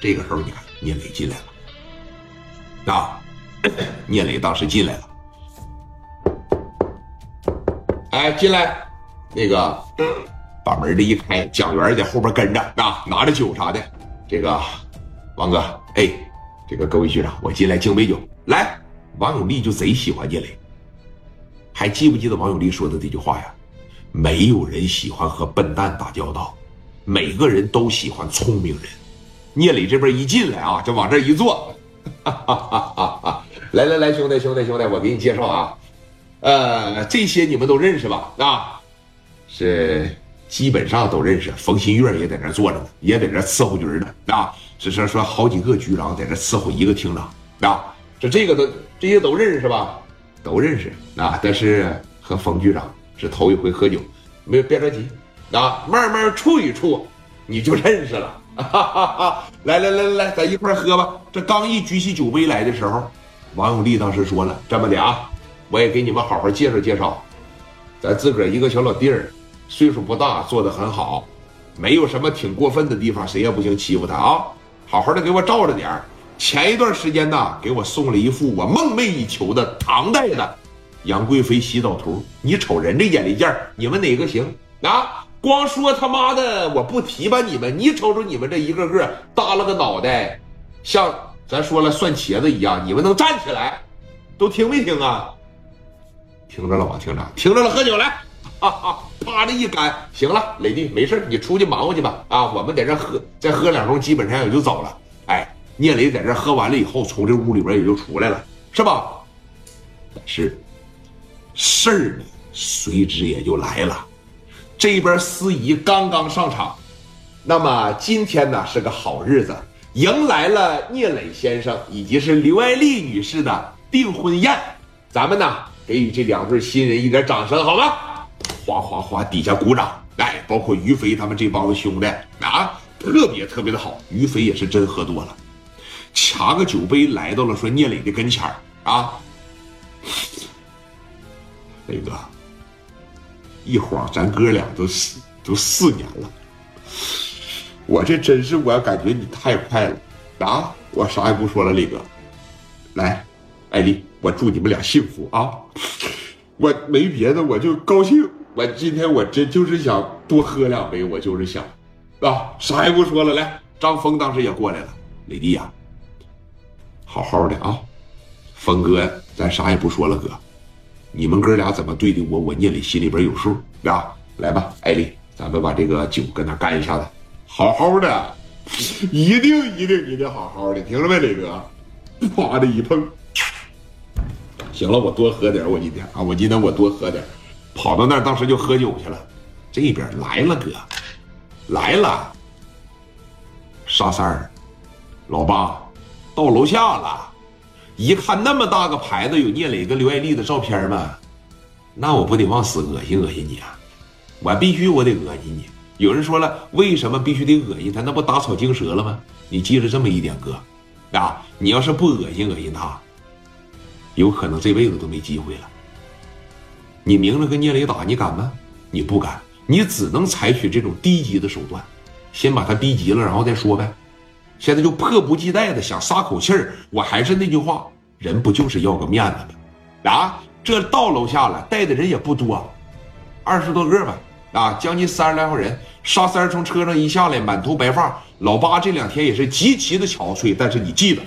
这个时候你看聂磊进来了，啊，聂磊当时进来了，哎，进来，那个把门这一开，蒋元在后边跟着啊，拿着酒啥的，这个王哥，哎，这个各位局长，我进来敬杯酒，来，王永利就贼喜欢聂磊，还记不记得王永利说的这句话呀？没有人喜欢和笨蛋打交道，每个人都喜欢聪明人。聂磊这边一进来啊，就往这一坐，哈哈哈哈哈！来来来，兄弟兄弟兄弟，我给你介绍啊，呃，这些你们都认识吧？啊，是基本上都认识。冯新月也在那坐着呢，也在这伺候局呢。啊，只是说好几个局长在这伺候一个厅长。啊，这这个都这些都认识是吧？都认识啊，但是和冯局长。是头一回喝酒，没别着急，啊，慢慢处一处，你就认识了。哈哈哈！来来来来来，咱一块喝吧。这刚一举起酒杯来的时候，王永利当时说了：“这么的啊，我也给你们好好介绍介绍，咱自个儿一个小老弟儿，岁数不大，做的很好，没有什么挺过分的地方，谁也不行欺负他啊。好好的给我照着点儿前一段时间呢，给我送了一副我梦寐以求的唐代的。”杨贵妃洗澡图，你瞅人这眼力劲儿，你们哪个行啊？光说他妈的我不提拔你们，你瞅瞅你们这一个个耷拉个脑袋，像咱说了蒜茄子一样，你们能站起来？都听没听啊？听着了吧，听着，听着了，喝酒来，哈哈，啪的一干，行了，雷弟没事你出去忙活去吧。啊，我们在这喝，再喝两盅，基本上也就走了。哎，聂磊在这喝完了以后，从这屋里边也就出来了，是吧？是。事儿呢，随之也就来了。这一边司仪刚刚上场，那么今天呢是个好日子，迎来了聂磊先生以及是刘爱丽女士的订婚宴。咱们呢给予这两对新人一点掌声，好吗？哗哗哗，底下鼓掌。哎，包括于飞他们这帮子兄弟啊，特别特别的好。于飞也是真喝多了，掐个酒杯来到了说聂磊的跟前儿啊。磊哥，一晃咱哥俩都四都四年了，我这真是我感觉你太快了啊！我啥也不说了，磊哥，来，艾丽，我祝你们俩幸福啊！我没别的，我就高兴，我今天我真就是想多喝两杯，我就是想啊，啥也不说了，来，张峰当时也过来了，磊弟呀，好好的啊，峰哥，咱啥也不说了，哥。你们哥俩怎么对的我，我聂磊心里边有数啊！来吧，艾丽，咱们把这个酒跟他干一下子，好好的，一定一定一定好好的，听着没，磊哥？啪的一碰，行了，我多喝点，我今天啊，我今天我多喝点，跑到那当时就喝酒去了。这边来了，哥，来了，沙三儿，老八，到楼下了。一看那么大个牌子，有聂磊跟刘爱丽的照片吗？那我不得往死恶心恶心你啊！我必须我得恶心你。有人说了，为什么必须得恶心他？那不打草惊蛇了吗？你记着这么一点，哥啊，你要是不恶心恶心他，有可能这辈子都没机会了。你明着跟聂磊打，你敢吗？你不敢，你只能采取这种低级的手段，先把他逼急了，然后再说呗。现在就迫不及待的想撒口气儿，我还是那句话，人不就是要个面子吗？啊，这到楼下了，带的人也不多，二十多个吧，啊，将近三十来号人。沙三从车上一下来，满头白发，老八这两天也是极其的憔悴，但是你记得。